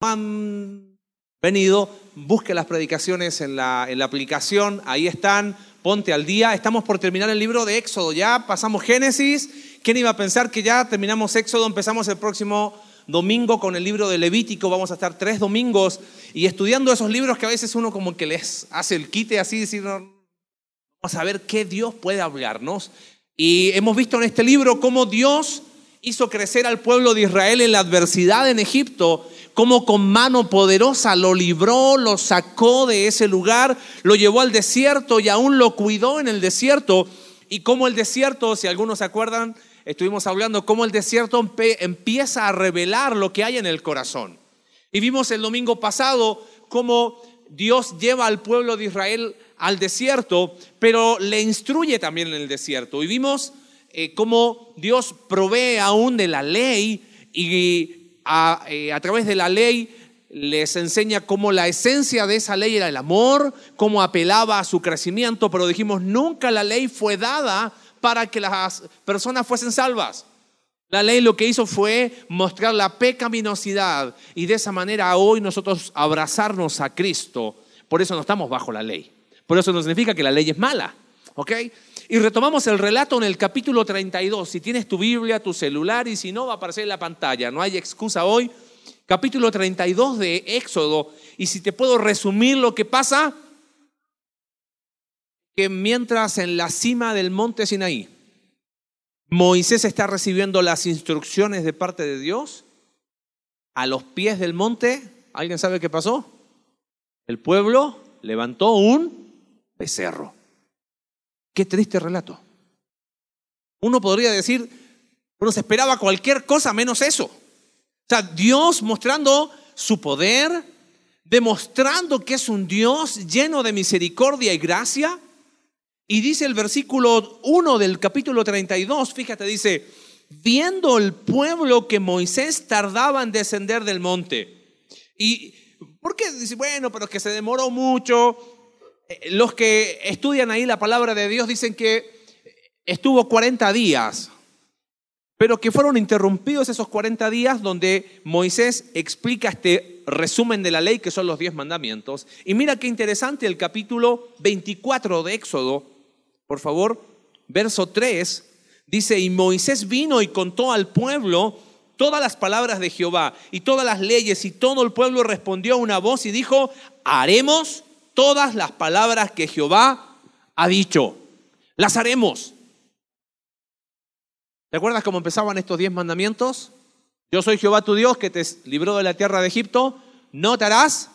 han venido, busque las predicaciones en la, en la aplicación, ahí están, ponte al día. Estamos por terminar el libro de Éxodo, ya pasamos Génesis. ¿Quién iba a pensar que ya terminamos Éxodo? Empezamos el próximo domingo con el libro de Levítico, vamos a estar tres domingos y estudiando esos libros que a veces uno como que les hace el quite así, decir, vamos a ver qué Dios puede hablarnos. Y hemos visto en este libro cómo Dios hizo crecer al pueblo de Israel en la adversidad en Egipto cómo con mano poderosa lo libró, lo sacó de ese lugar, lo llevó al desierto y aún lo cuidó en el desierto. Y cómo el desierto, si algunos se acuerdan, estuvimos hablando, cómo el desierto empieza a revelar lo que hay en el corazón. Y vimos el domingo pasado cómo Dios lleva al pueblo de Israel al desierto, pero le instruye también en el desierto. Y vimos eh, cómo Dios provee aún de la ley y eh, a, través de la ley les enseña cómo la esencia de esa ley era el amor, cómo apelaba a su crecimiento, pero dijimos, nunca la ley fue dada para que las personas fuesen salvas. La ley lo que hizo fue mostrar la pecaminosidad y de esa manera hoy nosotros abrazarnos a Cristo. Por eso no estamos bajo la ley. Por eso no significa que la ley es mala. ¿Ok? Y retomamos el relato en el capítulo 32. Si tienes tu Biblia, tu celular y si no, va a aparecer en la pantalla. No hay excusa hoy. Capítulo 32 de Éxodo. Y si te puedo resumir lo que pasa, que mientras en la cima del monte Sinaí, Moisés está recibiendo las instrucciones de parte de Dios, a los pies del monte, ¿alguien sabe qué pasó? El pueblo levantó un becerro. Qué triste relato. Uno podría decir, uno se esperaba cualquier cosa menos eso. O sea, Dios mostrando su poder, demostrando que es un Dios lleno de misericordia y gracia. Y dice el versículo 1 del capítulo 32, fíjate, dice, viendo el pueblo que Moisés tardaba en descender del monte. Y, ¿por qué? Dice, bueno, pero que se demoró mucho, los que estudian ahí la palabra de Dios dicen que estuvo 40 días, pero que fueron interrumpidos esos 40 días donde Moisés explica este resumen de la ley que son los 10 mandamientos. Y mira qué interesante el capítulo 24 de Éxodo, por favor, verso 3, dice, y Moisés vino y contó al pueblo todas las palabras de Jehová y todas las leyes y todo el pueblo respondió a una voz y dijo, haremos todas las palabras que Jehová ha dicho. Las haremos. ¿Te acuerdas cómo empezaban estos diez mandamientos? Yo soy Jehová tu Dios que te libró de la tierra de Egipto. No te harás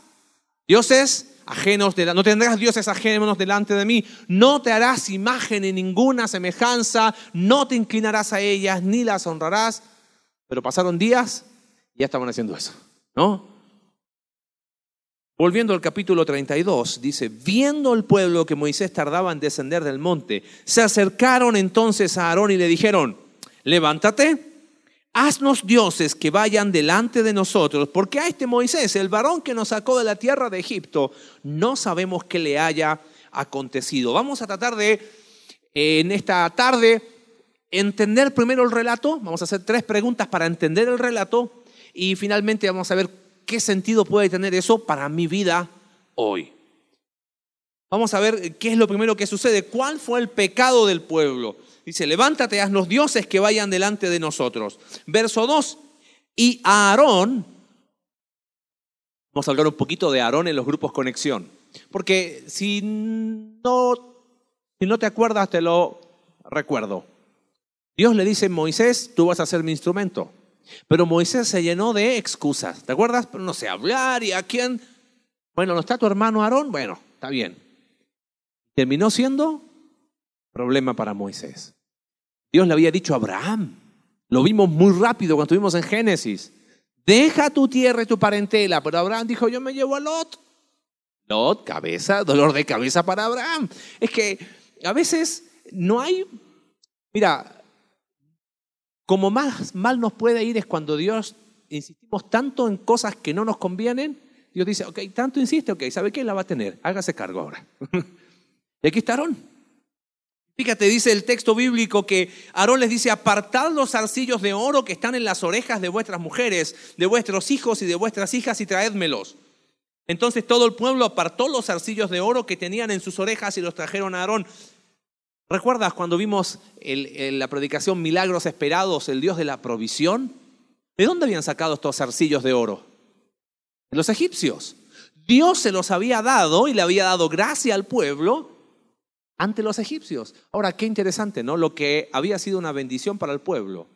dioses ajenos, de no tendrás dioses ajenos delante de mí. No te harás imagen en ninguna semejanza. No te inclinarás a ellas ni las honrarás. Pero pasaron días y ya estaban haciendo eso, ¿no? Volviendo al capítulo 32, dice, viendo el pueblo que Moisés tardaba en descender del monte, se acercaron entonces a Aarón y le dijeron, levántate, haznos dioses que vayan delante de nosotros, porque a este Moisés, el varón que nos sacó de la tierra de Egipto, no sabemos qué le haya acontecido. Vamos a tratar de, en esta tarde, entender primero el relato, vamos a hacer tres preguntas para entender el relato y finalmente vamos a ver ¿qué sentido puede tener eso para mi vida hoy? Vamos a ver qué es lo primero que sucede. ¿Cuál fue el pecado del pueblo? Dice, levántate, los dioses que vayan delante de nosotros. Verso 2. Y Aarón, vamos a hablar un poquito de Aarón en los grupos conexión. Porque si no, si no te acuerdas, te lo recuerdo. Dios le dice, Moisés, tú vas a ser mi instrumento. Pero Moisés se llenó de excusas. ¿Te acuerdas? Pero no sé hablar y a quién. Bueno, ¿no está tu hermano Aarón? Bueno, está bien. Terminó siendo problema para Moisés. Dios le había dicho a Abraham. Lo vimos muy rápido cuando estuvimos en Génesis. Deja tu tierra y tu parentela. Pero Abraham dijo, yo me llevo a Lot. Lot, cabeza, dolor de cabeza para Abraham. Es que a veces no hay, mira, como más mal nos puede ir es cuando Dios insistimos tanto en cosas que no nos convienen. Dios dice, ok, tanto insiste, ok, ¿sabe qué? La va a tener, hágase cargo ahora. y aquí está Fíjate, dice el texto bíblico que Aarón les dice, apartad los arcillos de oro que están en las orejas de vuestras mujeres, de vuestros hijos y de vuestras hijas y traédmelos. Entonces todo el pueblo apartó los arcillos de oro que tenían en sus orejas y los trajeron a Aarón. ¿Recuerdas cuando vimos la predicación Milagros Esperados, el Dios de la provisión? ¿De dónde habían sacado estos arcillos de oro? De los egipcios. Dios se los había dado y le había dado gracia al pueblo ante los egipcios. Ahora, qué interesante, ¿no? Lo que había sido una bendición para el pueblo,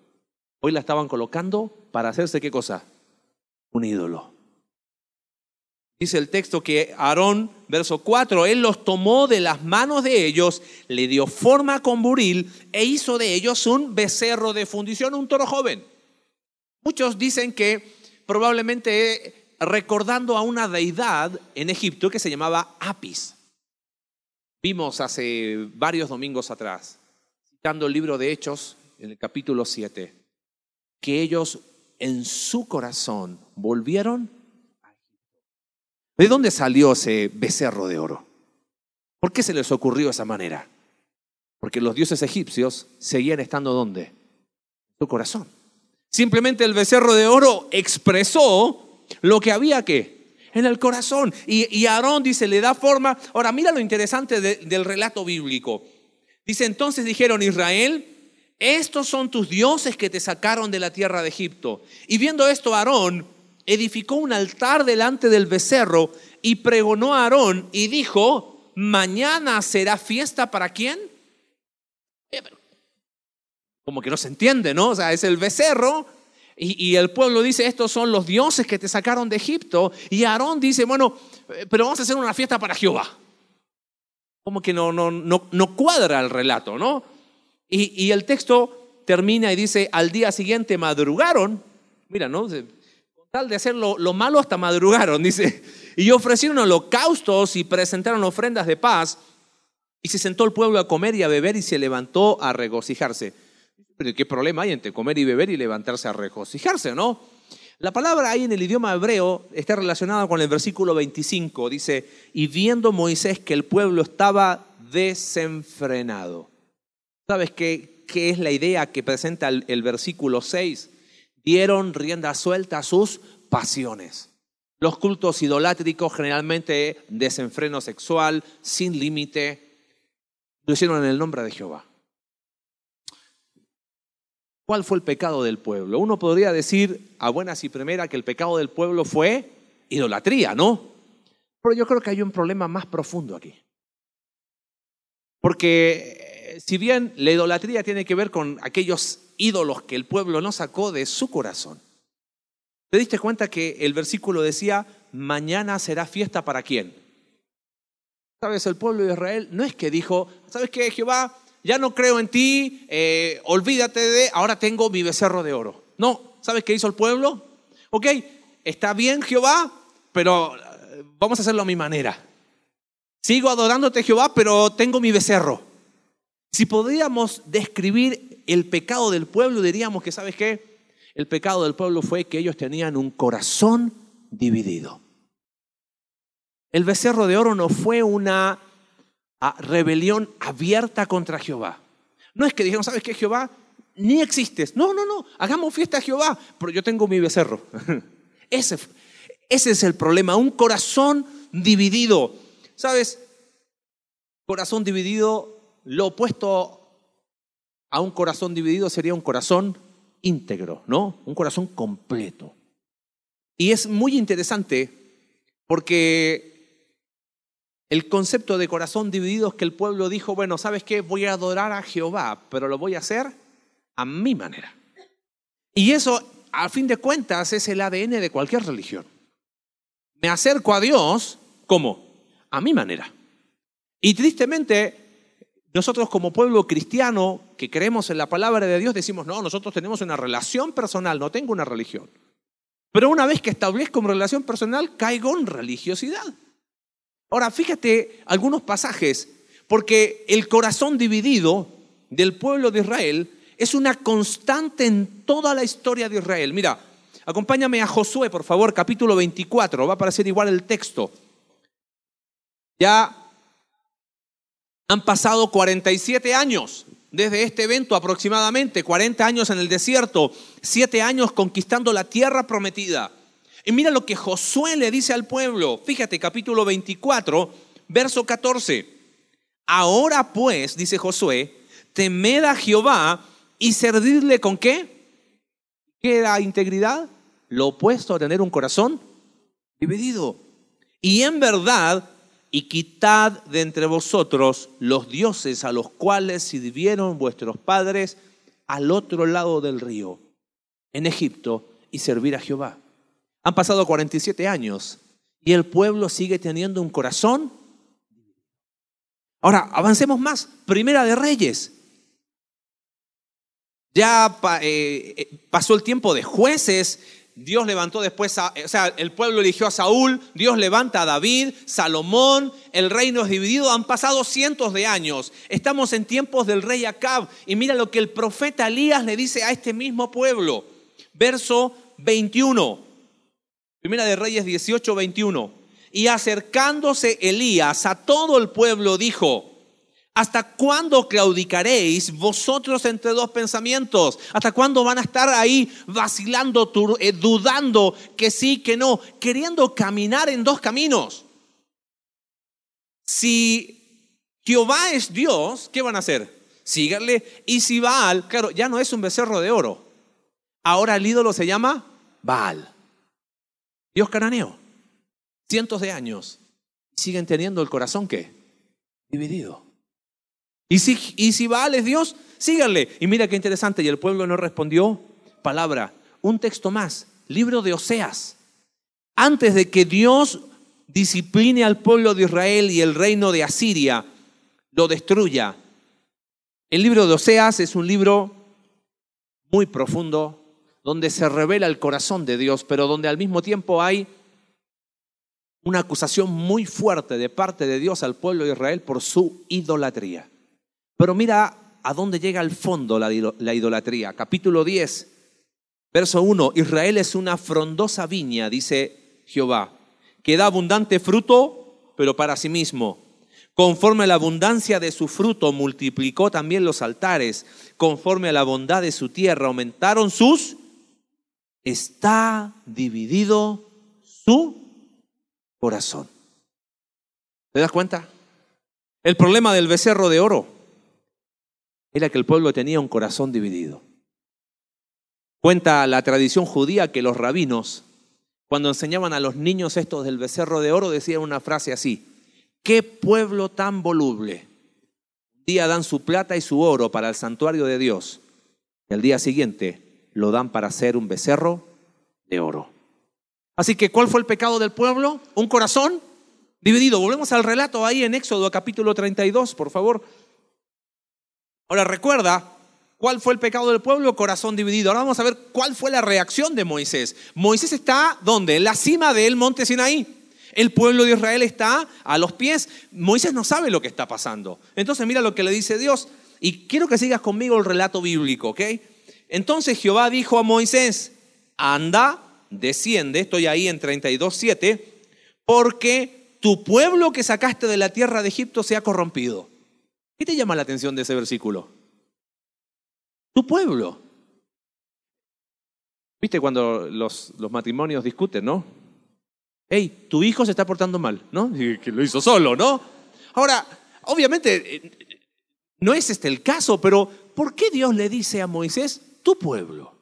hoy la estaban colocando para hacerse qué cosa? Un ídolo. Dice el texto que Aarón, verso 4, él los tomó de las manos de ellos, le dio forma con buril e hizo de ellos un becerro de fundición, un toro joven. Muchos dicen que probablemente recordando a una deidad en Egipto que se llamaba Apis. Vimos hace varios domingos atrás, citando el libro de Hechos, en el capítulo 7, que ellos en su corazón volvieron. ¿De dónde salió ese becerro de oro? ¿Por qué se les ocurrió esa manera? Porque los dioses egipcios seguían estando ¿dónde? En su corazón. Simplemente el becerro de oro expresó lo que había que en el corazón. Y, Aarón dice, le da forma. Ahora, mira lo interesante del relato bíblico. Dice, entonces dijeron, Israel, estos son tus dioses que te sacaron de la tierra de Egipto. Y viendo esto, Aarón edificó un altar delante del becerro y pregonó a Aarón y dijo, mañana será fiesta para quién? Como que no se entiende, ¿no? O sea, es el becerro y, el pueblo dice, estos son los dioses que te sacaron de Egipto. Y Aarón dice, bueno, eh, pero vamos a hacer una fiesta para Jehová. Como que no, no, no, no cuadra el relato, ¿no? Y, y, el texto termina y dice, al día siguiente madrugaron, mira, ¿no? Tal de hacer lo, lo malo hasta madrugaron, dice, y ofrecieron holocaustos y presentaron ofrendas de paz. Y se sentó el pueblo a comer y a beber y se levantó a regocijarse. Pero ¿qué problema hay entre comer y beber y levantarse a regocijarse, no? La palabra ahí en el idioma hebreo está relacionada con el versículo 25. Dice, y viendo Moisés que el pueblo estaba desenfrenado. ¿Sabes qué, qué es la idea que presenta el, el versículo 6? Dieron rienda suelta a sus pasiones. Los cultos idolátricos, generalmente desenfreno sexual, sin límite, lo hicieron en el nombre de Jehová. ¿Cuál fue el pecado del pueblo? Uno podría decir a buenas y primera que el pecado del pueblo fue idolatría, ¿no? Pero yo creo que hay un problema más profundo aquí. Porque eh, si bien la idolatría tiene que ver con aquellos ídolos que el pueblo no sacó de su corazón, ¿te diste cuenta que el versículo decía, mañana será fiesta para quién? ¿Sabes? El pueblo de Israel no es que dijo, ¿sabes qué, Jehová? ya no creo en ti, eh, olvídate de, ahora tengo mi becerro de oro. No, ¿sabes qué hizo el pueblo? Ok, está bien Jehová, pero eh, vamos a hacerlo a mi manera. Sigo adorándote Jehová, pero tengo mi becerro. Si podríamos describir el pecado del pueblo, diríamos que, ¿sabes qué? El pecado del pueblo fue que ellos tenían un corazón dividido. El becerro de oro no fue una a rebelión abierta contra Jehová. No es que dijeron, ¿sabes qué, Jehová? Ni existes. No, no, no, hagamos fiesta a Jehová, pero yo tengo mi becerro. Ese, ese es el problema, un corazón dividido. ¿Sabes? Corazón dividido, lo opuesto a un corazón dividido sería un corazón íntegro, ¿no? Un corazón completo. Y es muy interesante porque el concepto de corazón dividido es que el pueblo dijo, bueno, ¿sabes qué? Voy a adorar a Jehová, pero lo voy a hacer a mi manera. Y eso, a fin de cuentas, es el ADN de cualquier religión. Me acerco a Dios, ¿cómo? A mi manera. Y tristemente, nosotros como pueblo cristiano que creemos en la palabra de Dios decimos, no, nosotros tenemos una relación personal, no tengo una religión. Pero una vez que establezco una relación personal, caigo en religiosidad. Ahora, fíjate algunos pasajes, porque el corazón dividido del pueblo de Israel es una constante en toda la historia de Israel. Mira, acompáñame a Josué, por favor, capítulo 24, va a aparecer igual el texto. Ya Han pasado 47 años desde este evento aproximadamente, 40 años en el desierto, 7 años conquistando la tierra prometida. Y mira lo que Josué le dice al pueblo. Fíjate, capítulo 24, verso 14. Ahora pues, dice Josué, temed a Jehová y servirle con qué? ¿Qué era integridad? Lo opuesto a tener un corazón dividido. Y en verdad y quitad de entre vosotros los dioses a los cuales sirvieron vuestros padres al otro lado del río, en Egipto, y servir a Jehová. Han pasado 47 años y el pueblo sigue teniendo un corazón. Ahora, avancemos más. Primera de Reyes. Ya eh, eh, pasó el tiempo de jueces, Dios levantó después, a, o sea, el pueblo eligió a Saúl, Dios levanta a David, Salomón, el reino es dividido, han pasado cientos de años. Estamos en tiempos del rey Acab y mira lo que el profeta Elías le dice a este mismo pueblo. Verso 21, Primera de Reyes 18, 21. Y acercándose Elías a todo el pueblo dijo, ¿Hasta cuándo claudicaréis vosotros entre dos pensamientos? ¿Hasta cuándo van a estar ahí vacilando, eh, dudando que sí, que no, queriendo caminar en dos caminos? Si Jehová es Dios, ¿qué van a hacer? Síganle. Y si Baal, claro, ya no es un becerro de oro. Ahora el ídolo se llama Baal. Dios cananeo. Cientos de años. Siguen teniendo el corazón que dividido. Y si, y si Baal es Dios, síganle. Y mira qué interesante, y el pueblo no respondió palabra. Un texto más, libro de Oseas. Antes de que Dios discipline al pueblo de Israel y el reino de Asiria lo destruya. El libro de Oseas es un libro muy profundo, donde se revela el corazón de Dios, pero donde al mismo tiempo hay una acusación muy fuerte de parte de Dios al pueblo de Israel por su idolatría. Pero mira a dónde llega al fondo la, idolatría. Capítulo 10, verso 1. Israel es una frondosa viña, dice Jehová, que da abundante fruto, pero para sí mismo. Conforme a la abundancia de su fruto, multiplicó también los altares. Conforme a la bondad de su tierra, aumentaron sus... Está dividido su corazón. ¿Te das cuenta? El problema del becerro de oro era que el pueblo tenía un corazón dividido. Cuenta la tradición judía que los rabinos, cuando enseñaban a los niños estos del becerro de oro, decían una frase así, qué pueblo tan voluble. Un día dan su plata y su oro para el santuario de Dios, y al día siguiente lo dan para hacer un becerro de oro. Así que, ¿cuál fue el pecado del pueblo? Un corazón dividido. Volvemos al relato ahí en Éxodo capítulo 32, por favor. Ahora recuerda, ¿cuál fue el pecado del pueblo? Corazón dividido. Ahora vamos a ver cuál fue la reacción de Moisés. Moisés está, ¿dónde? En la cima del monte Sinaí. El pueblo de Israel está a los pies. Moisés no sabe lo que está pasando. Entonces mira lo que le dice Dios. Y quiero que sigas conmigo el relato bíblico, ¿ok? Entonces Jehová dijo a Moisés, anda, desciende, estoy ahí en 32.7, porque tu pueblo que sacaste de la tierra de Egipto se ha corrompido. ¿Qué te llama la atención de ese versículo? Tu pueblo. ¿Viste cuando los, los matrimonios discuten, no? Hey, tu hijo se está portando mal, ¿no? que lo hizo solo, ¿no? Ahora, obviamente, eh, no es este el caso, pero ¿por qué Dios le dice a Moisés, tu pueblo?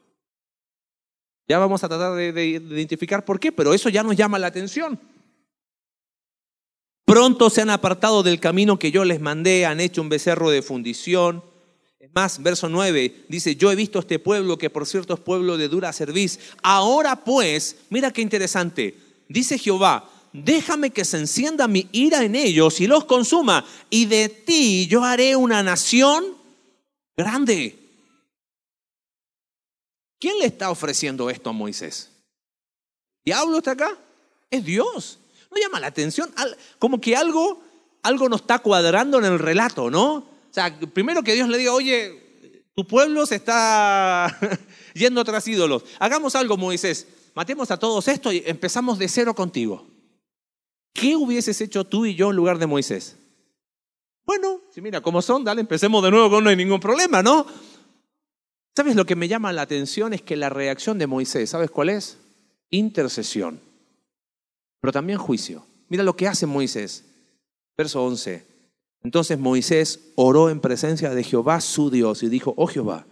Ya vamos a tratar de identificar por qué, pero eso ya nos llama la atención. Pronto se han apartado del camino que yo les mandé, han hecho un becerro de fundición. Es más, verso 9 dice, yo he visto este pueblo que por cierto es pueblo de dura serviz. Ahora pues, mira qué interesante, dice Jehová, déjame que se encienda mi ira en ellos y los consuma, y de ti yo haré una nación grande. ¿Quién le está ofreciendo esto a Moisés? ¿Diablo está acá? Es Dios. ¿No llama la atención? Como que algo, algo no está cuadrando en el relato, ¿no? O sea, primero que Dios le diga, oye, tu pueblo se está yendo tras ídolos. Hagamos algo, Moisés. Matemos a todos esto y empezamos de cero contigo. ¿Qué hubieses hecho tú y yo en lugar de Moisés? Bueno, si mira cómo son, dale, empecemos de nuevo no hay ningún problema, ¿no? ¿Sabes lo que me llama la atención? Es que la reacción de Moisés, ¿sabes cuál es? Intercesión, pero también juicio. Mira lo que hace Moisés. Verso 11. Entonces Moisés oró en presencia de Jehová su Dios y dijo, oh Jehová,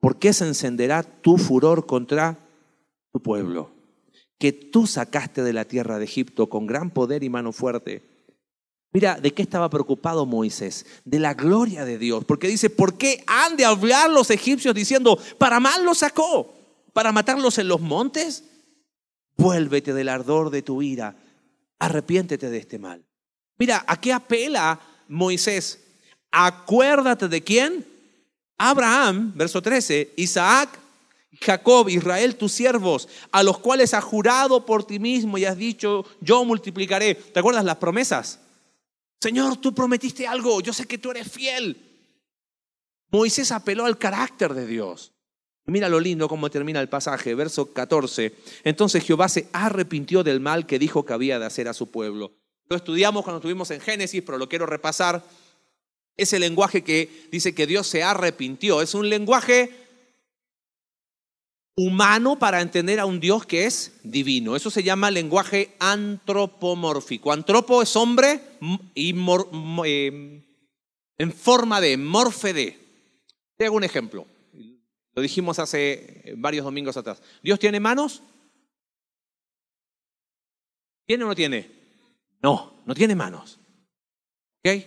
¿por qué se encenderá tu furor contra tu pueblo? Que tú sacaste de la tierra de Egipto con gran poder y mano fuerte. Mira, ¿de qué estaba preocupado Moisés? De la gloria de Dios. Porque dice, ¿por qué han de hablar los egipcios diciendo, para mal los sacó? ¿Para matarlos en los montes? Vuélvete del ardor de tu ira, arrepiéntete de este mal. Mira, ¿a qué apela Moisés? Acuérdate de quién? Abraham, verso 13, Isaac, Jacob, Israel, tus siervos, a los cuales has jurado por ti mismo y has dicho, yo multiplicaré. ¿Te acuerdas las promesas? Señor, tú prometiste algo, yo sé que tú eres fiel. Moisés apeló al carácter de Dios. Mira lo lindo cómo termina el pasaje, verso 14. Entonces Jehová se arrepintió del mal que dijo que había de hacer a su pueblo. Lo estudiamos cuando estuvimos en Génesis, pero lo quiero repasar. Ese lenguaje que dice que Dios se arrepintió es un lenguaje humano para entender a un Dios que es divino. Eso se llama lenguaje antropomórfico. Antropo es hombre y eh, en forma de, morfe de. Te hago un ejemplo. Lo dijimos hace varios domingos atrás. ¿Dios tiene manos? ¿Tiene o no tiene? No, no tiene manos. ¿Ok?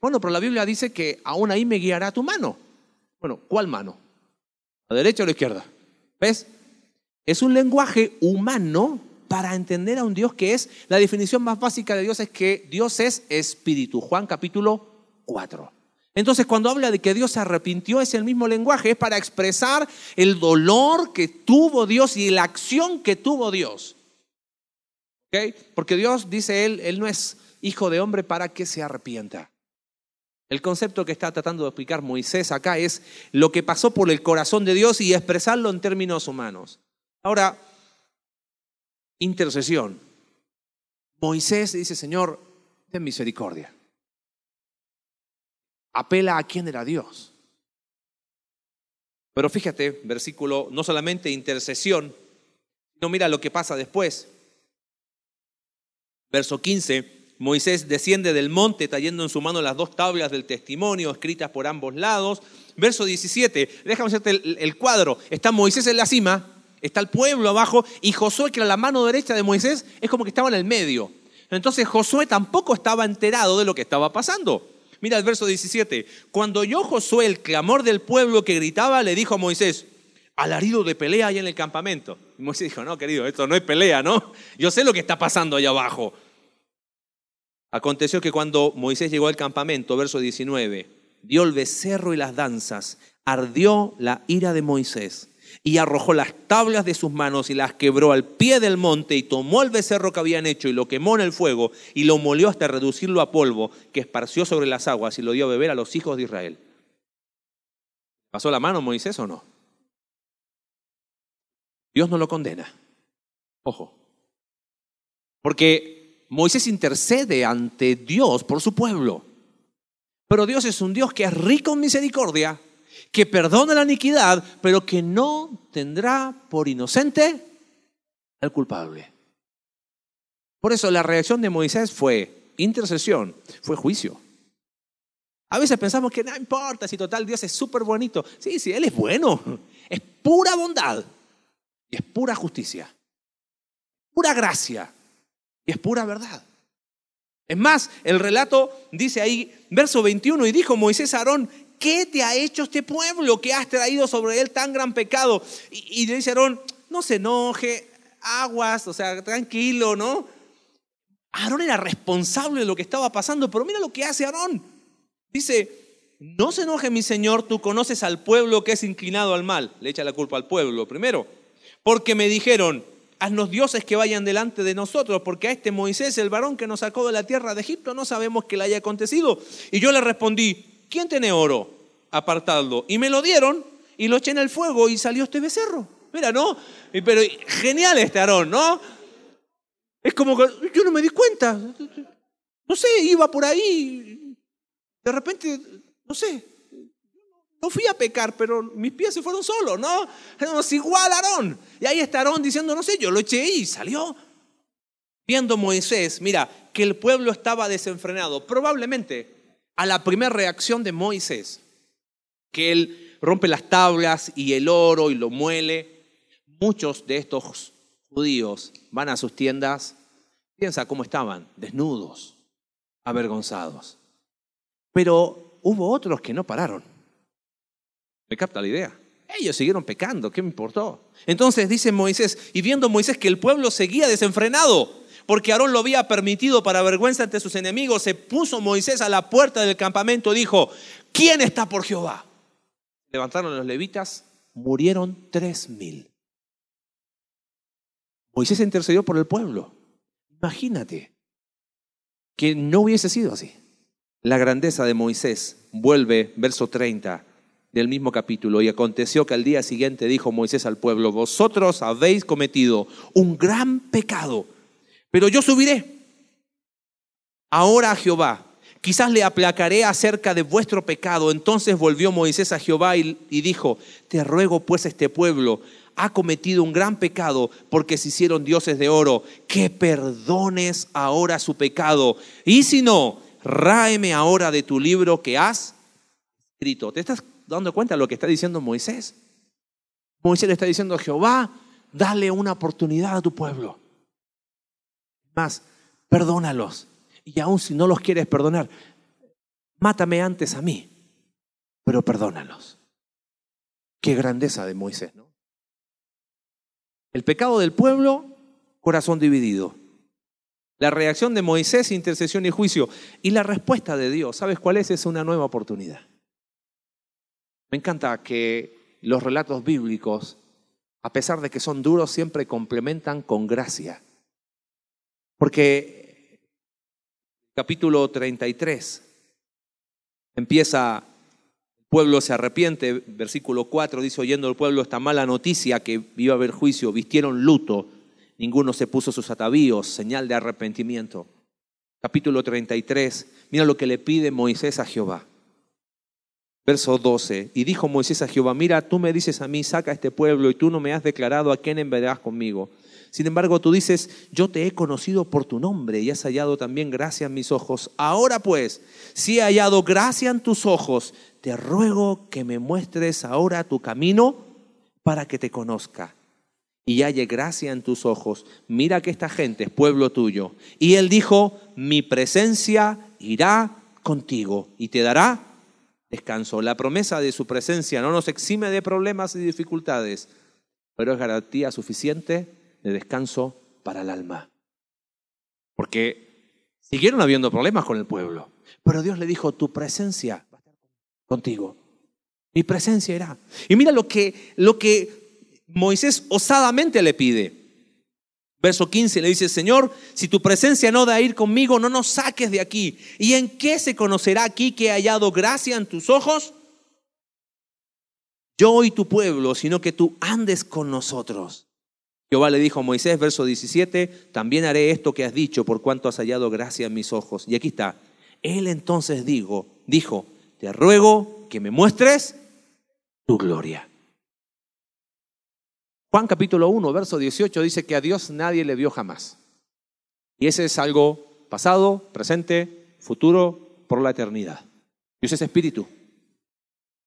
Bueno, pero la Biblia dice que aún ahí me guiará tu mano. Bueno, ¿cuál mano? ¿La derecha o la izquierda? ¿Ves? Es un lenguaje humano para entender a un Dios que es, la definición más básica de Dios es que Dios es espíritu. Juan capítulo 4. Entonces, cuando habla de que Dios se arrepintió, es el mismo lenguaje, es para expresar el dolor que tuvo Dios y la acción que tuvo Dios. Porque Dios, dice él, él no es hijo de hombre para que se arrepienta. El concepto que está tratando de explicar Moisés acá es lo que pasó por el corazón de Dios y expresarlo en términos humanos. Ahora, intercesión. Moisés dice, Señor, ten misericordia apela a quién era Dios. Pero fíjate, versículo, no solamente intercesión, no mira lo que pasa después. Verso 15, Moisés desciende del monte trayendo en su mano las dos tablas del testimonio escritas por ambos lados. Verso 17, déjame hacerte el, el cuadro. Está Moisés en la cima, está el pueblo abajo y Josué, que era la mano derecha de Moisés, es como que estaba en el medio. Entonces Josué tampoco estaba enterado de lo que estaba pasando. Mira el verso 17. Cuando oyó Josué el clamor del pueblo que gritaba, le dijo a Moisés, alarido de pelea ahí en el campamento. Y Moisés dijo, no, querido, esto no es pelea, ¿no? Yo sé lo que está pasando allá abajo. Aconteció que cuando Moisés llegó al campamento, verso 19, dio el becerro y las danzas, ardió la ira de Moisés y arrojó las tablas de sus manos y las quebró al pie del monte y tomó el becerro que habían hecho y lo quemó en el fuego y lo molió hasta reducirlo a polvo que esparció sobre las aguas y lo dio a beber a los hijos de Israel. ¿Pasó la mano Moisés o no? Dios no lo condena. Ojo. Porque Moisés intercede ante Dios por su pueblo. Pero Dios es un Dios que es rico en misericordia que perdona la iniquidad, pero que no tendrá por inocente al culpable. Por eso la reacción de Moisés fue intercesión, fue juicio. A veces pensamos que no importa si total Dios es súper bonito. Sí, sí, Él es bueno. Es pura bondad y es pura justicia. Pura gracia y es pura verdad. Es más, el relato dice ahí, verso 21, y dijo Moisés a Aarón, ¿qué te ha hecho este pueblo que has traído sobre él tan gran pecado? Y, le dice Aarón, no se enoje, aguas, o sea, tranquilo, ¿no? Aarón era responsable de lo que estaba pasando, pero mira lo que hace Aarón. Dice, no se enoje mi Señor, tú conoces al pueblo que es inclinado al mal. Le echa la culpa al pueblo primero. Porque me dijeron, haznos dioses que vayan delante de nosotros, porque a este Moisés, el varón que nos sacó de la tierra de Egipto, no sabemos que le haya acontecido. Y yo le respondí, ¿quién tiene oro? Apartadlo. Y me lo dieron y lo eché en el fuego y salió este becerro. Mira, ¿no? Pero genial este Aarón, ¿no? Es como que yo no me di cuenta. No sé, iba por ahí. De repente, no sé, no fui a pecar, pero mis pies se fueron solos, ¿no? Igual Aarón. Y ahí está Aarón diciendo, no sé, yo lo eché y salió. Viendo Moisés, mira, que el pueblo estaba desenfrenado. Probablemente a la primera reacción de Moisés, que él rompe las tablas y el oro y lo muele, muchos de estos judíos van a sus tiendas, piensa cómo estaban, desnudos, avergonzados. Pero hubo otros que no pararon. ¿Me capta la idea? Ellos siguieron pecando, ¿qué me importó? Entonces dice Moisés, y viendo Moisés que el pueblo seguía desenfrenado, porque Aarón lo había permitido para vergüenza ante sus enemigos, se puso Moisés a la puerta del campamento, dijo, ¿quién está por Jehová? Levantaron los levitas, murieron tres mil. Moisés intercedió por el pueblo. Imagínate que no hubiese sido así. La grandeza de Moisés vuelve, verso 30 del mismo capítulo, y aconteció que al día siguiente dijo Moisés al pueblo, vosotros habéis cometido un gran pecado, pero yo subiré ahora a Jehová. Quizás le aplacaré acerca de vuestro pecado. Entonces volvió Moisés a Jehová y, y dijo, te ruego pues este pueblo ha cometido un gran pecado porque se hicieron dioses de oro, que perdones ahora su pecado. Y si no, ráeme ahora de tu libro que has escrito. ¿Te estás dando cuenta de lo que está diciendo Moisés? Moisés le está diciendo a Jehová, dale una oportunidad a tu pueblo. Perdónalos. Y aun si no los quieres perdonar, mátame antes a mí, pero perdónalos. Qué grandeza de Moisés, ¿no? El pecado del pueblo, corazón dividido. La reacción de Moisés, intercesión y juicio. Y la respuesta de Dios, ¿sabes cuál es? Es una nueva oportunidad. Me encanta que los relatos bíblicos, a pesar de que son duros, siempre complementan con gracia. Porque capítulo 33 empieza pueblo se arrepiente, versículo 4 dice, oyendo el pueblo esta mala noticia que iba a haber juicio, vistieron luto, ninguno se puso sus atavíos, señal de arrepentimiento. Capítulo 33, mira lo que le pide Moisés a Jehová. Verso 12, y dijo Moisés a Jehová, mira, tú me dices a mí, saca a este pueblo, y tú no me has declarado a quién enviarás conmigo. Sin embargo, tú dices, yo te he conocido por tu nombre y has hallado también gracia en mis ojos. Ahora pues, si he hallado gracia en tus ojos, te ruego que me muestres ahora tu camino para que te conozca y halle gracia en tus ojos. Mira que esta gente es pueblo tuyo. Y él dijo, mi presencia irá contigo y te dará descanso. La promesa de su presencia no nos exime de problemas y dificultades, pero es garantía suficiente de descanso para el alma. Porque siguieron habiendo problemas con el pueblo, pero Dios le dijo, tu presencia contigo. Mi presencia irá. Y mira lo que, lo que Moisés osadamente le pide. Verso 15 le dice, Señor, si tu presencia no da a ir conmigo, no nos saques de aquí. ¿Y en qué se conocerá aquí que he hallado gracia en tus ojos? Yo y tu pueblo, sino que tú andes con nosotros. Jehová le dijo a Moisés, verso 17, también haré esto que has dicho por cuanto has hallado gracia en mis ojos. Y aquí está. Él entonces dijo, dijo, te ruego que me muestres tu gloria. Juan capítulo 1, verso 18 dice que a Dios nadie le vio jamás. Y ese es algo pasado, presente, futuro, por la eternidad. Dios es espíritu.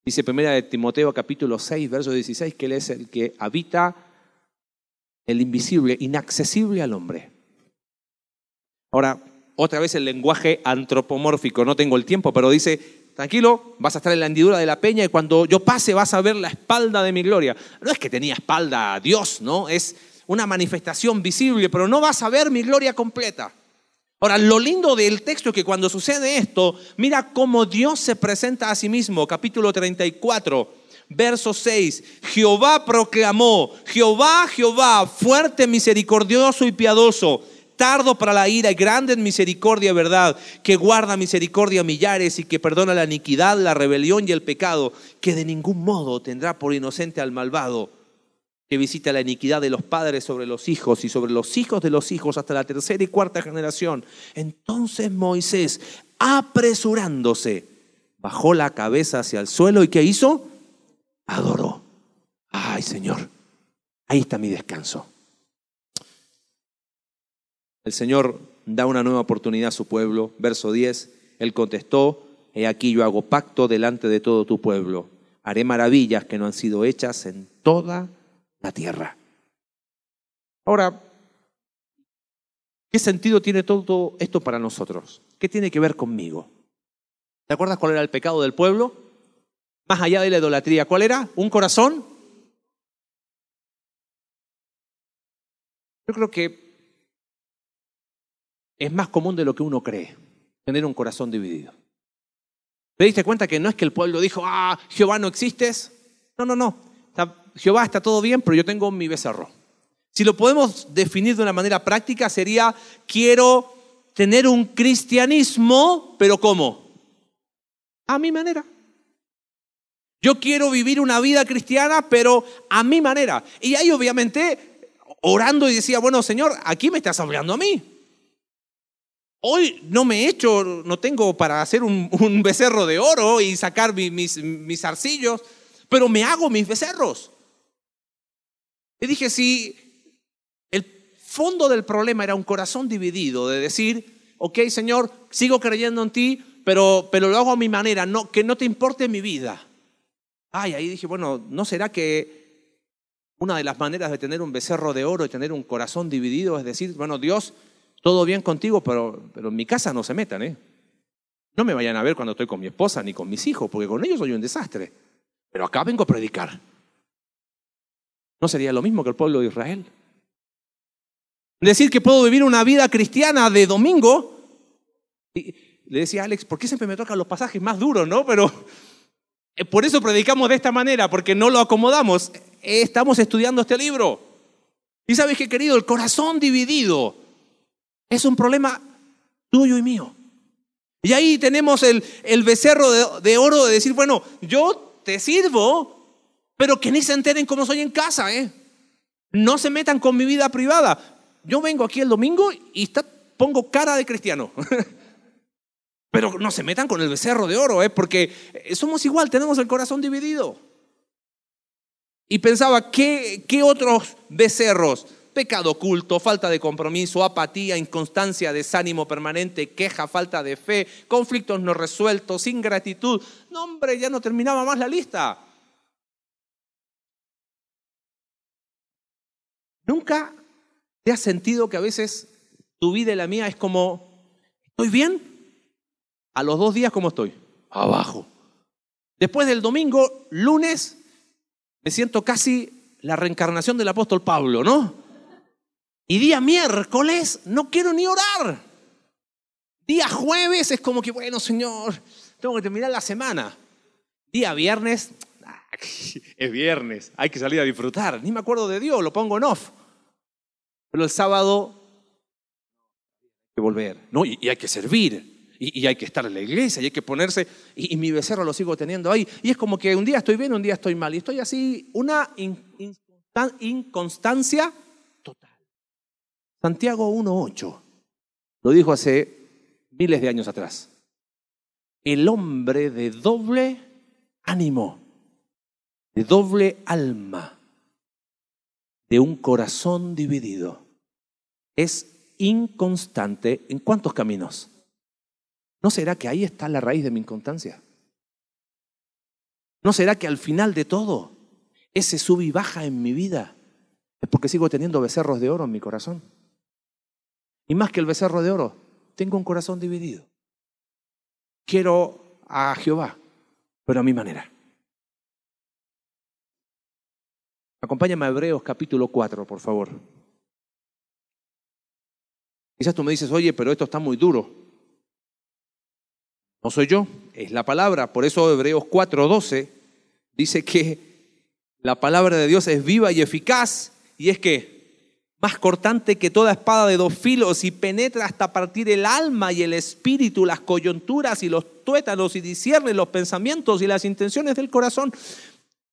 Dice primera de Timoteo capítulo 6, verso 16, que Él es el que habita el invisible, inaccesible al hombre. Ahora, otra vez el lenguaje antropomórfico, no tengo el tiempo, pero dice, tranquilo, vas a estar en la hendidura de la peña y cuando yo pase vas a ver la espalda de mi gloria. No es que tenía espalda a Dios, ¿no? Es una manifestación visible, pero no vas a ver mi gloria completa. Ahora, lo lindo del texto es que cuando sucede esto, mira cómo Dios se presenta a sí mismo, capítulo 34, verso 6. Jehová proclamó, Jehová, Jehová, fuerte, misericordioso y piadoso tardo para la ira y grande en misericordia verdad, que guarda misericordia a millares y que perdona la iniquidad, la rebelión y el pecado, que de ningún modo tendrá por inocente al malvado, que visita la iniquidad de los padres sobre los hijos y sobre los hijos de los hijos hasta la tercera y cuarta generación. Entonces Moisés, apresurándose, bajó la cabeza hacia el suelo y ¿qué hizo? Adoró. Ay, Señor, ahí está mi descanso. El Señor da una nueva oportunidad a su pueblo. Verso 10, Él contestó, He aquí yo hago pacto delante de todo tu pueblo. Haré maravillas que no han sido hechas en toda la tierra. Ahora, ¿qué sentido tiene todo esto para nosotros? ¿Qué tiene que ver conmigo? ¿Te acuerdas cuál era el pecado del pueblo? Más allá de la idolatría, ¿cuál era? ¿Un corazón? Yo creo que es más común de lo que uno cree, tener un corazón dividido. ¿Te diste cuenta que no es que el pueblo dijo, ah, Jehová no existes? No, no, no. Jehová está todo bien, pero yo tengo mi becerro. Si lo podemos definir de una manera práctica, sería, quiero tener un cristianismo, pero ¿cómo? A mi manera. Yo quiero vivir una vida cristiana, pero a mi manera. Y ahí obviamente orando y decía, bueno, Señor, aquí me estás hablando a mí. Hoy no me he hecho, no tengo para hacer un, becerro de oro y sacar mis, mis arcillos, pero me hago mis becerros. Y dije, si el fondo del problema era un corazón dividido, de decir, ok, Señor, sigo creyendo en ti, pero, pero lo hago a mi manera, no, que no te importe mi vida. Ay, ahí dije, bueno, ¿no será que una de las maneras de tener un becerro de oro y tener un corazón dividido es decir, bueno, Dios, todo bien contigo, pero, pero en mi casa no se metan, ¿eh? No me vayan a ver cuando estoy con mi esposa ni con mis hijos, porque con ellos soy un desastre. Pero acá vengo a predicar. ¿No sería lo mismo que el pueblo de Israel? Decir que puedo vivir una vida cristiana de domingo. Y le decía Alex, ¿por qué siempre me tocan los pasajes más duros, no? Pero por eso predicamos de esta manera, porque no lo acomodamos. Eh, estamos estudiando este libro. Y sabes qué, querido, el corazón dividido es un problema tuyo y mío. Y ahí tenemos el, el becerro de, oro de decir, bueno, yo te sirvo, pero que ni se enteren cómo soy en casa, ¿eh? No se metan con mi vida privada. Yo vengo aquí el domingo y pongo cara de cristiano. pero no se metan con el becerro de oro, ¿eh? Porque somos igual, tenemos el corazón dividido. Y pensaba, ¿qué, qué otros becerros? pecado oculto, falta de compromiso, apatía, inconstancia, desánimo permanente, queja, falta de fe, conflictos no resueltos, ingratitud. No, hombre, ya no terminaba más la lista. ¿Nunca te has sentido que a veces tu vida y la mía es como, ¿estoy bien? A los dos días, ¿cómo estoy? Abajo. Después del domingo, lunes, me siento casi la reencarnación del apóstol Pablo, ¿no? Y día miércoles no quiero ni orar. Día jueves es como que, bueno, Señor, tengo que terminar la semana. Día viernes, es viernes, hay que salir a disfrutar. Ni me acuerdo de Dios, lo pongo en off. Pero el sábado hay que volver, ¿no? Y, hay que servir. Y, hay que estar en la iglesia y hay que ponerse, y, mi becerro lo sigo teniendo ahí. Y es como que un día estoy bien, un día estoy mal. Y estoy así, una inconstancia Santiago 1.8 lo dijo hace miles de años atrás. El hombre de doble ánimo, de doble alma, de un corazón dividido, es inconstante en cuántos caminos. ¿No será que ahí está la raíz de mi inconstancia? ¿No será que al final de todo, ese sub y baja en mi vida es porque sigo teniendo becerros de oro en mi corazón? Y más que el becerro de oro, tengo un corazón dividido. Quiero a Jehová, pero a mi manera. Acompáñame a Hebreos capítulo 4, por favor. Quizás tú me dices, oye, pero esto está muy duro. No soy yo, es la palabra. Por eso Hebreos 4:12 dice que la palabra de Dios es viva y eficaz. Y es que más cortante que toda espada de dos filos y penetra hasta partir el alma y el espíritu, las coyunturas y los tuétanos y discierne los pensamientos y las intenciones del corazón.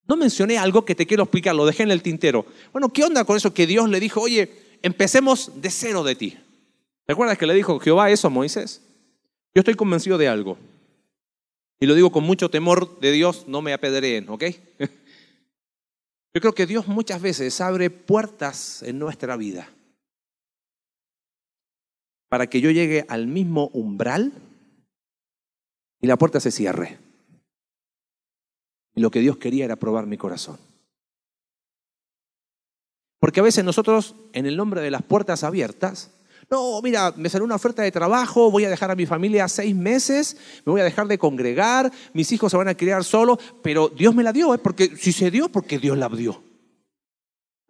No mencioné algo que te quiero explicar, lo dejé en el tintero. Bueno, ¿qué onda con eso que Dios le dijo, oye, empecemos de cero de ti? ¿Recuerdas que le dijo Jehová eso a Moisés? Yo estoy convencido de algo. Y lo digo con mucho temor de Dios, no me apedreen, ¿ok? Yo creo que Dios muchas veces abre puertas en nuestra vida para que yo llegue al mismo umbral y la puerta se cierre. Y lo que Dios quería era probar mi corazón. Porque a veces nosotros, en el nombre de las puertas abiertas, no, mira, me salió una oferta de trabajo, voy a dejar a mi familia seis meses, me voy a dejar de congregar, mis hijos se van a criar solos, pero Dios me la dio, ¿eh? porque si se dio, porque Dios la dio.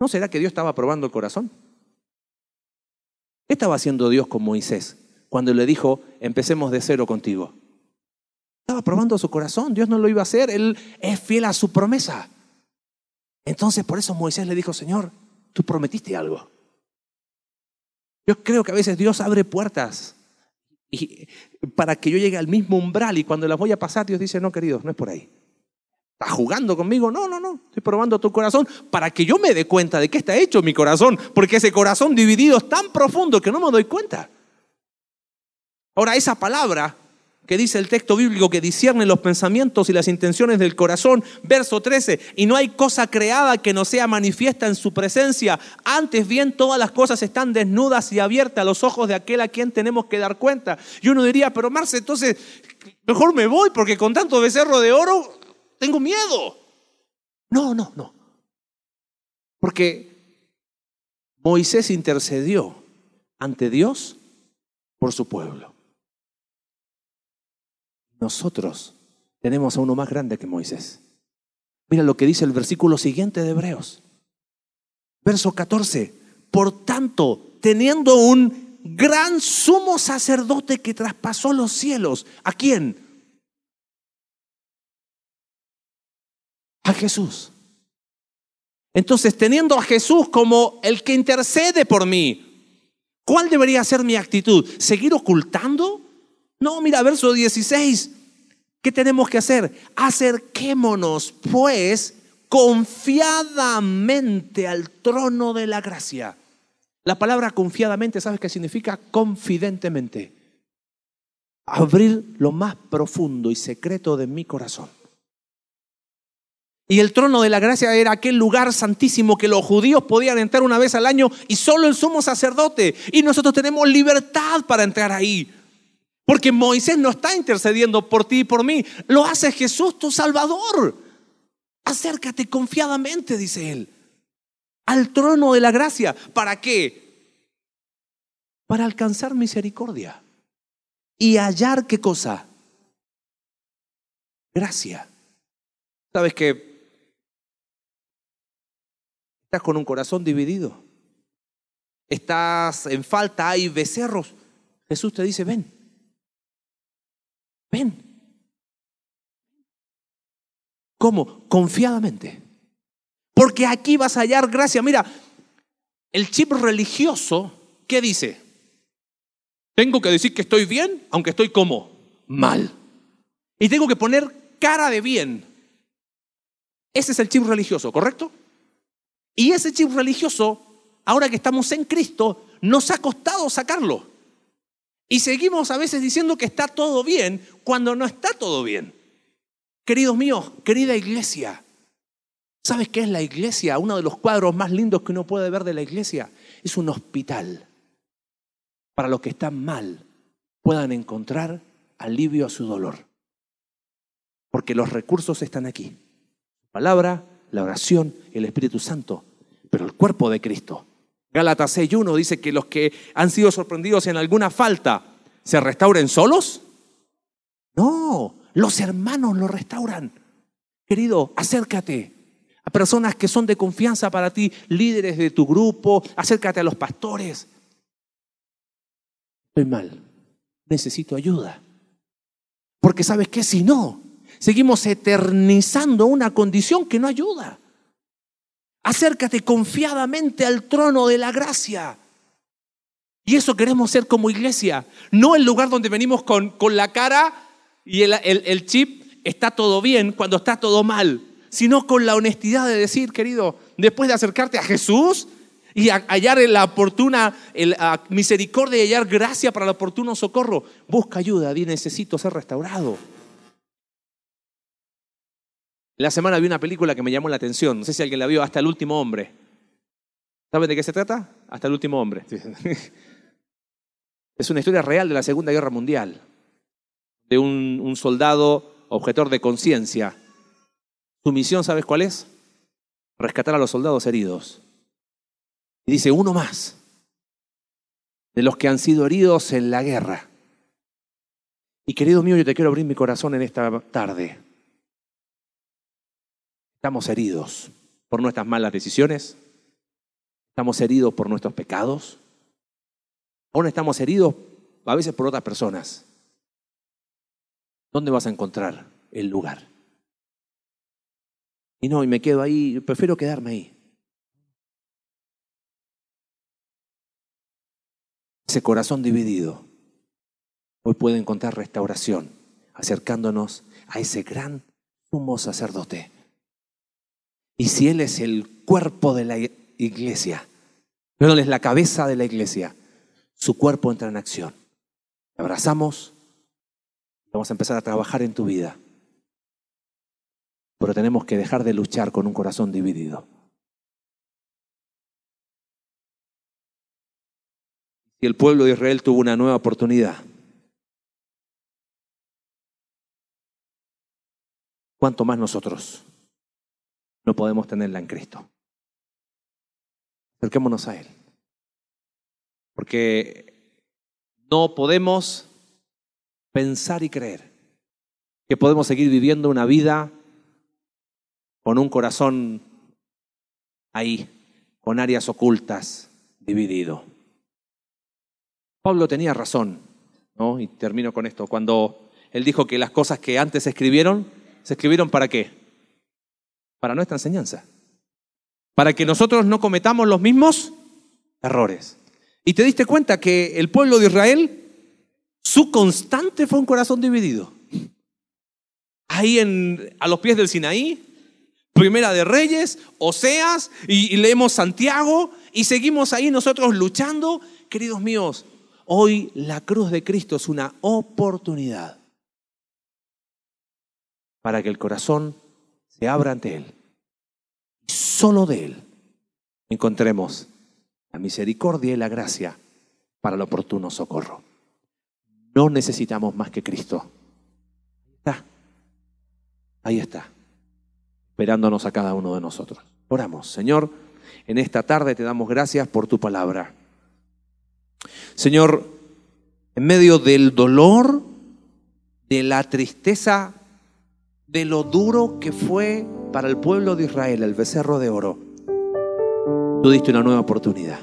¿No será que Dios estaba probando el corazón? ¿Qué estaba haciendo Dios con Moisés cuando le dijo, empecemos de cero contigo? Estaba probando su corazón, Dios no lo iba a hacer, Él es fiel a su promesa. Entonces por eso Moisés le dijo, Señor, tú prometiste algo. Yo creo que a veces Dios abre puertas y, para que yo llegue al mismo umbral y cuando las voy a pasar Dios dice, no querido, no es por ahí. ¿Estás jugando conmigo? No, no, no. Estoy probando tu corazón para que yo me dé cuenta de qué está hecho mi corazón, porque ese corazón dividido es tan profundo que no me doy cuenta. Ahora, esa palabra que dice el texto bíblico que discierne los pensamientos y las intenciones del corazón, verso 13, y no hay cosa creada que no sea manifiesta en su presencia, antes bien todas las cosas están desnudas y abiertas a los ojos de aquel a quien tenemos que dar cuenta. Y uno diría, pero Marce, entonces mejor me voy porque con tanto becerro de oro tengo miedo. No, no, no. Porque Moisés intercedió ante Dios por su pueblo. Nosotros tenemos a uno más grande que Moisés. Mira lo que dice el versículo siguiente de Hebreos. Verso 14. Por tanto, teniendo un gran sumo sacerdote que traspasó los cielos, ¿a quién? A Jesús. Entonces, teniendo a Jesús como el que intercede por mí, ¿cuál debería ser mi actitud? ¿Seguir ocultando? No, mira, verso 16. ¿Qué tenemos que hacer? Acerquémonos, pues, confiadamente al trono de la gracia. La palabra confiadamente, ¿sabes qué significa? Confidentemente. Abrir lo más profundo y secreto de mi corazón. Y el trono de la gracia era aquel lugar santísimo que los judíos podían entrar una vez al año y solo el sumo sacerdote. Y nosotros tenemos libertad para entrar ahí. Porque Moisés no está intercediendo por ti y por mí, lo hace Jesús tu Salvador. Acércate confiadamente, dice él, al trono de la gracia. ¿Para qué? Para alcanzar misericordia y hallar qué cosa? Gracia. ¿Sabes que estás con un corazón dividido? Estás en falta, hay becerros. Jesús te dice, ven, Ven. ¿Cómo? Confiadamente. Porque aquí vas a hallar gracia. Mira, el chip religioso, ¿qué dice? Tengo que decir que estoy bien, aunque estoy como mal. Y tengo que poner cara de bien. Ese es el chip religioso, ¿correcto? Y ese chip religioso, ahora que estamos en Cristo, nos ha costado sacarlo. Y seguimos a veces diciendo que está todo bien cuando no está todo bien. Queridos míos, querida iglesia, ¿sabes qué es la iglesia? Uno de los cuadros más lindos que uno puede ver de la iglesia es un hospital para los que están mal puedan encontrar alivio a su dolor. Porque los recursos están aquí. La palabra, la oración, el Espíritu Santo, pero el cuerpo de Cristo Gálatas 6.1 dice que los que han sido sorprendidos en alguna falta se restauren solos. No, los hermanos lo restauran. Querido, acércate a personas que son de confianza para ti, líderes de tu grupo, acércate a los pastores. Estoy mal, necesito ayuda. Porque sabes que si no, seguimos eternizando una condición que no ayuda. Acércate confiadamente al trono de la gracia. Y eso queremos ser como iglesia. No el lugar donde venimos con, con la cara y el, el, chip está todo bien cuando está todo mal, sino con la honestidad de decir, querido, después de acercarte a Jesús y hallar la oportuna misericordia y hallar gracia para el oportuno socorro, busca ayuda, di necesito ser restaurado. La semana vi una película que me llamó la atención, no sé si alguien la vio, Hasta el último hombre. ¿Saben de qué se trata? Hasta el último hombre. Es una historia real de la Segunda Guerra Mundial, de un, un soldado objetor de conciencia. Su misión, ¿sabes cuál es? Rescatar a los soldados heridos. Y dice, uno más de los que han sido heridos en la guerra. Y querido mío, yo te quiero abrir mi corazón en esta tarde. Estamos heridos por nuestras malas decisiones. Estamos heridos por nuestros pecados. Aún estamos heridos a veces por otras personas. ¿Dónde vas a encontrar el lugar? Y no, y me quedo ahí, prefiero quedarme ahí. Ese corazón dividido hoy puede encontrar restauración acercándonos a ese gran sumo sacerdote. Y si Él es el cuerpo de la iglesia, perdón, es la cabeza de la iglesia, su cuerpo entra en acción. Te abrazamos, vamos a empezar a trabajar en tu vida. Pero tenemos que dejar de luchar con un corazón dividido. Y el pueblo de Israel tuvo una nueva oportunidad. ¿Cuánto más nosotros no podemos tenerla en Cristo? Acerquémonos a Él. Porque no podemos pensar y creer que podemos seguir viviendo una vida con un corazón ahí, con áreas ocultas, dividido. Pablo tenía razón, ¿no? Y termino con esto, cuando él dijo que las cosas que antes se escribieron, se escribieron para qué? Para nuestra enseñanza. Para que nosotros no cometamos los mismos errores. Y te diste cuenta que el pueblo de Israel, su constante fue un corazón dividido. Ahí en, a los pies del Sinaí, Primera de Reyes, Oseas, y, y leemos Santiago, y seguimos ahí nosotros luchando. Queridos míos, Hoy la cruz de Cristo es una oportunidad para que el corazón se abra ante Él. Y solo de Él encontremos la misericordia y la gracia para el oportuno socorro. No necesitamos más que Cristo. Está. Ahí está. Esperándonos a cada uno de nosotros. Oramos, Señor, en esta tarde te damos gracias por tu palabra. Señor, en medio del dolor, de la tristeza, de lo duro que fue para el pueblo de Israel el becerro de oro, tú diste una nueva oportunidad.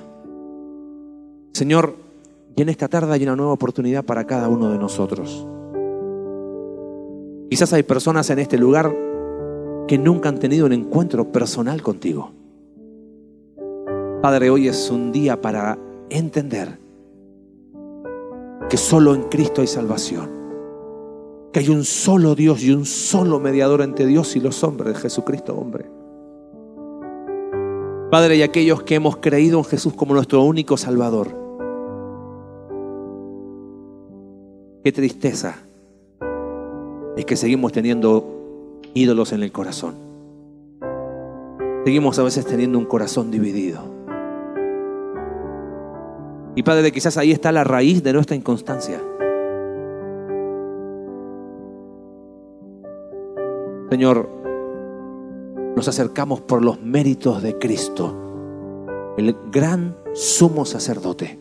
Señor, y en esta tarde hay una nueva oportunidad para cada uno de nosotros. Quizás hay personas en este lugar que nunca han tenido un encuentro personal contigo. Padre, hoy es un día para entender que solo en Cristo hay salvación, que hay un solo Dios y un solo mediador entre Dios y los hombres, Jesucristo hombre. Padre, y aquellos que hemos creído en Jesús como nuestro único Salvador, qué tristeza es que seguimos teniendo ídolos en el corazón. Seguimos a veces teniendo un corazón dividido. Y Padre, quizás ahí está la raíz de nuestra inconstancia. Señor, nos acercamos por los méritos de Cristo, el gran sumo sacerdote,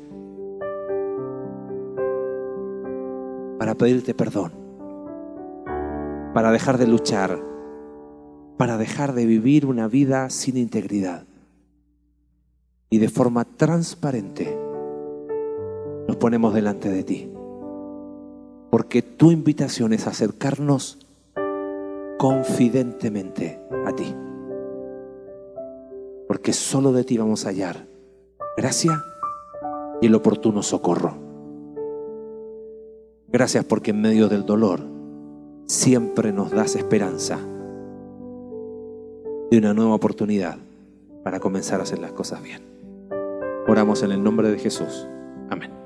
para pedirte perdón, para dejar de luchar, para dejar de vivir una vida sin integridad y de forma transparente nos ponemos delante de ti. Porque tu invitación es acercarnos confidentemente a ti. Porque solo de ti vamos a hallar gracia y el oportuno socorro. Gracias porque en medio del dolor siempre nos das esperanza de una nueva oportunidad para comenzar a hacer las cosas bien. Oramos en el nombre de Jesús. Amén.